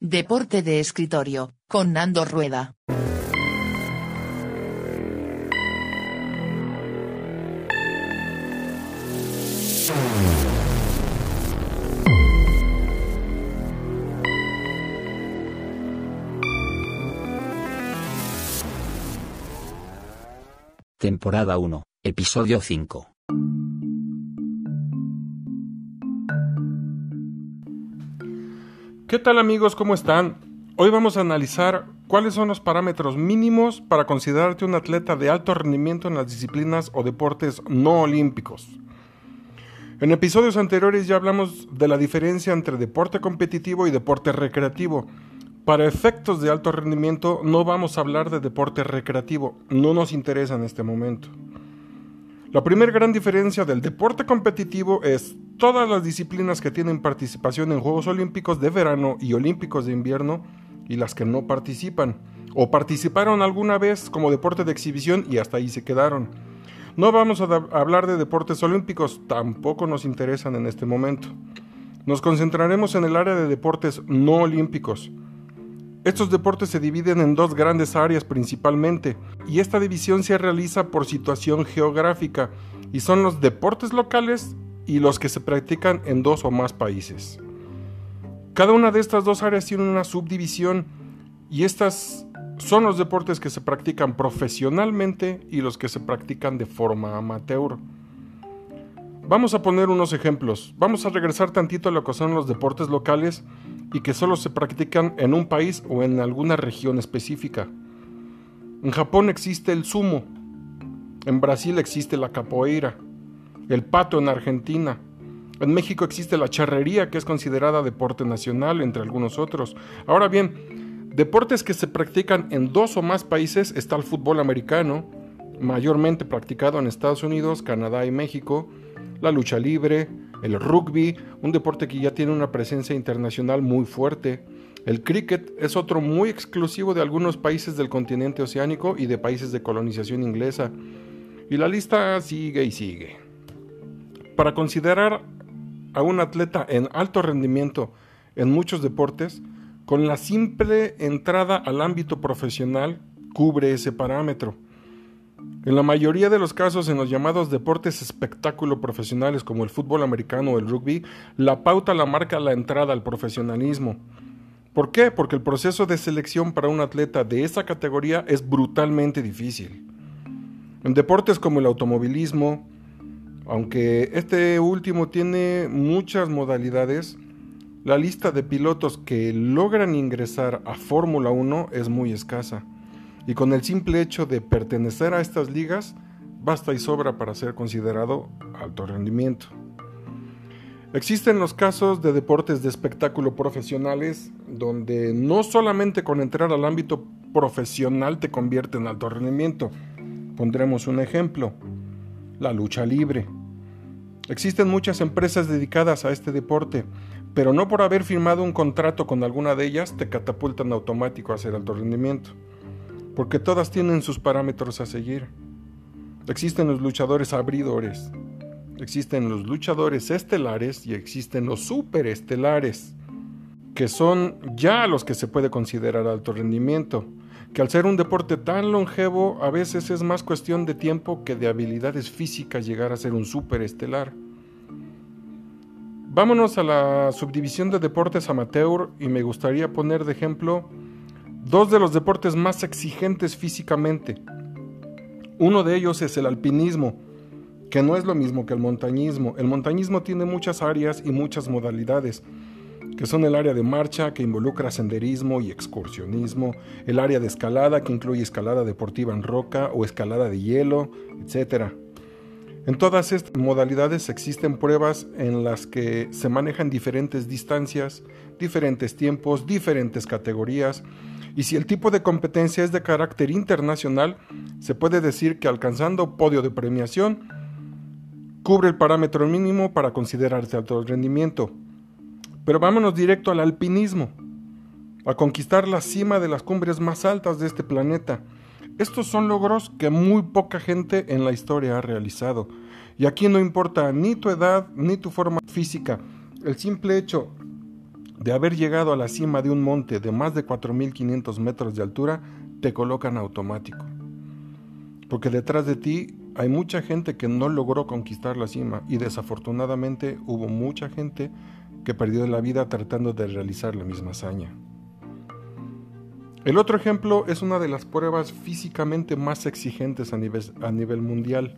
Deporte de escritorio, con Nando Rueda. Temporada 1, episodio 5. ¿Qué tal amigos? ¿Cómo están? Hoy vamos a analizar cuáles son los parámetros mínimos para considerarte un atleta de alto rendimiento en las disciplinas o deportes no olímpicos. En episodios anteriores ya hablamos de la diferencia entre deporte competitivo y deporte recreativo. Para efectos de alto rendimiento no vamos a hablar de deporte recreativo, no nos interesa en este momento. La primera gran diferencia del deporte competitivo es todas las disciplinas que tienen participación en Juegos Olímpicos de verano y Olímpicos de invierno y las que no participan, o participaron alguna vez como deporte de exhibición y hasta ahí se quedaron. No vamos a hablar de deportes olímpicos, tampoco nos interesan en este momento. Nos concentraremos en el área de deportes no olímpicos, estos deportes se dividen en dos grandes áreas principalmente, y esta división se realiza por situación geográfica, y son los deportes locales y los que se practican en dos o más países. Cada una de estas dos áreas tiene una subdivisión, y estas son los deportes que se practican profesionalmente y los que se practican de forma amateur. Vamos a poner unos ejemplos. Vamos a regresar tantito a lo que son los deportes locales y que solo se practican en un país o en alguna región específica. En Japón existe el sumo, en Brasil existe la capoeira, el pato en Argentina, en México existe la charrería que es considerada deporte nacional entre algunos otros. Ahora bien, deportes que se practican en dos o más países está el fútbol americano, mayormente practicado en Estados Unidos, Canadá y México, la lucha libre, el rugby, un deporte que ya tiene una presencia internacional muy fuerte. El cricket es otro muy exclusivo de algunos países del continente oceánico y de países de colonización inglesa. Y la lista sigue y sigue. Para considerar a un atleta en alto rendimiento en muchos deportes, con la simple entrada al ámbito profesional cubre ese parámetro. En la mayoría de los casos, en los llamados deportes espectáculo profesionales como el fútbol americano o el rugby, la pauta la marca la entrada al profesionalismo. ¿Por qué? Porque el proceso de selección para un atleta de esa categoría es brutalmente difícil. En deportes como el automovilismo, aunque este último tiene muchas modalidades, la lista de pilotos que logran ingresar a Fórmula 1 es muy escasa y con el simple hecho de pertenecer a estas ligas basta y sobra para ser considerado alto rendimiento. Existen los casos de deportes de espectáculo profesionales donde no solamente con entrar al ámbito profesional te convierte en alto rendimiento. Pondremos un ejemplo, la lucha libre. Existen muchas empresas dedicadas a este deporte, pero no por haber firmado un contrato con alguna de ellas te catapultan automático a ser alto rendimiento porque todas tienen sus parámetros a seguir. Existen los luchadores abridores, existen los luchadores estelares y existen los superestelares, que son ya los que se puede considerar alto rendimiento, que al ser un deporte tan longevo a veces es más cuestión de tiempo que de habilidades físicas llegar a ser un superestelar. Vámonos a la subdivisión de deportes amateur y me gustaría poner de ejemplo dos de los deportes más exigentes físicamente. Uno de ellos es el alpinismo, que no es lo mismo que el montañismo. El montañismo tiene muchas áreas y muchas modalidades, que son el área de marcha, que involucra senderismo y excursionismo, el área de escalada, que incluye escalada deportiva en roca o escalada de hielo, etc. En todas estas modalidades existen pruebas en las que se manejan diferentes distancias, diferentes tiempos, diferentes categorías, y si el tipo de competencia es de carácter internacional, se puede decir que alcanzando podio de premiación, cubre el parámetro mínimo para considerarse alto rendimiento. Pero vámonos directo al alpinismo, a conquistar la cima de las cumbres más altas de este planeta. Estos son logros que muy poca gente en la historia ha realizado. Y aquí no importa ni tu edad ni tu forma física. El simple hecho de haber llegado a la cima de un monte de más de 4.500 metros de altura, te colocan automático. Porque detrás de ti hay mucha gente que no logró conquistar la cima y desafortunadamente hubo mucha gente que perdió la vida tratando de realizar la misma hazaña. El otro ejemplo es una de las pruebas físicamente más exigentes a nivel, mundial.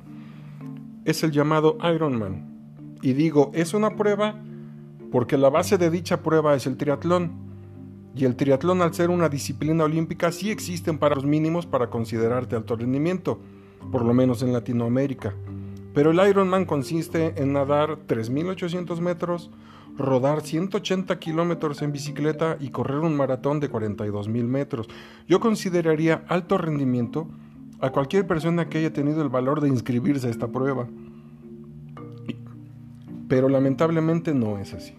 Es el llamado Ironman. Y digo, es una prueba porque la base de dicha prueba es el triatlón. Y el triatlón al ser una disciplina olímpica sí existen paros mínimos para considerarte alto rendimiento, por lo menos en Latinoamérica. Pero el Ironman consiste en nadar 3.800 metros, rodar 180 kilómetros en bicicleta y correr un maratón de 42.000 metros. Yo consideraría alto rendimiento a cualquier persona que haya tenido el valor de inscribirse a esta prueba. Pero lamentablemente no es así,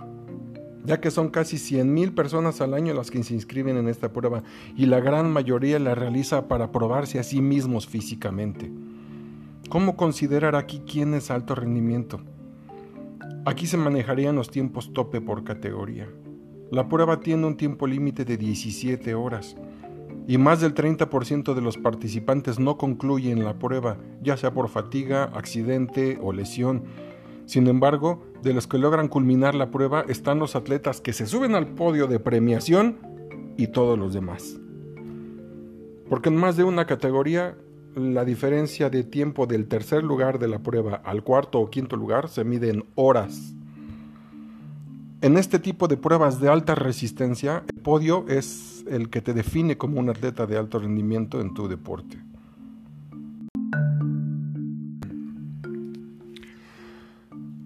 ya que son casi 100.000 personas al año las que se inscriben en esta prueba y la gran mayoría la realiza para probarse a sí mismos físicamente. ¿Cómo considerar aquí quién es alto rendimiento? Aquí se manejarían los tiempos tope por categoría. La prueba tiene un tiempo límite de 17 horas y más del 30% de los participantes no concluyen la prueba, ya sea por fatiga, accidente o lesión sin embargo, de los que logran culminar la prueba están los atletas que se suben al podio de premiación y todos los demás. Porque en más de una categoría, la diferencia de tiempo del tercer lugar de la prueba al cuarto o quinto lugar se mide en horas. En este tipo de pruebas de alta resistencia, el podio es el que te define como un atleta de alto rendimiento en tu deporte.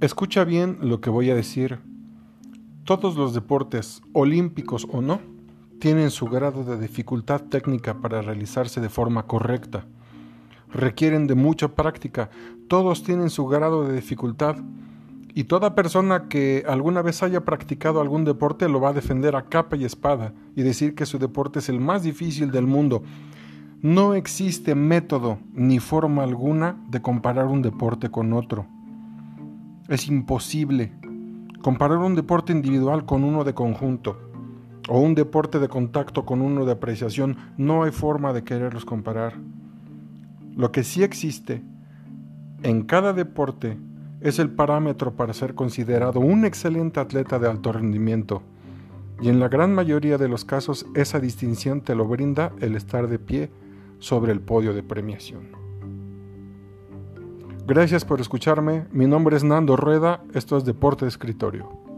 Escucha bien lo que voy a decir. Todos los deportes, olímpicos o no, tienen su grado de dificultad técnica para realizarse de forma correcta. Requieren de mucha práctica, todos tienen su grado de dificultad y toda persona que alguna vez haya practicado algún deporte lo va a defender a capa y espada y decir que su deporte es el más difícil del mundo. No existe método ni forma alguna de comparar un deporte con otro. Es imposible comparar un deporte individual con uno de conjunto o un deporte de contacto con uno de apreciación. No hay forma de quererlos comparar. Lo que sí existe en cada deporte es el parámetro para ser considerado un excelente atleta de alto rendimiento. Y en la gran mayoría de los casos esa distinción te lo brinda el estar de pie sobre el podio de premiación. Gracias por escucharme. Mi nombre es Nando Rueda. Esto es Deporte de Escritorio.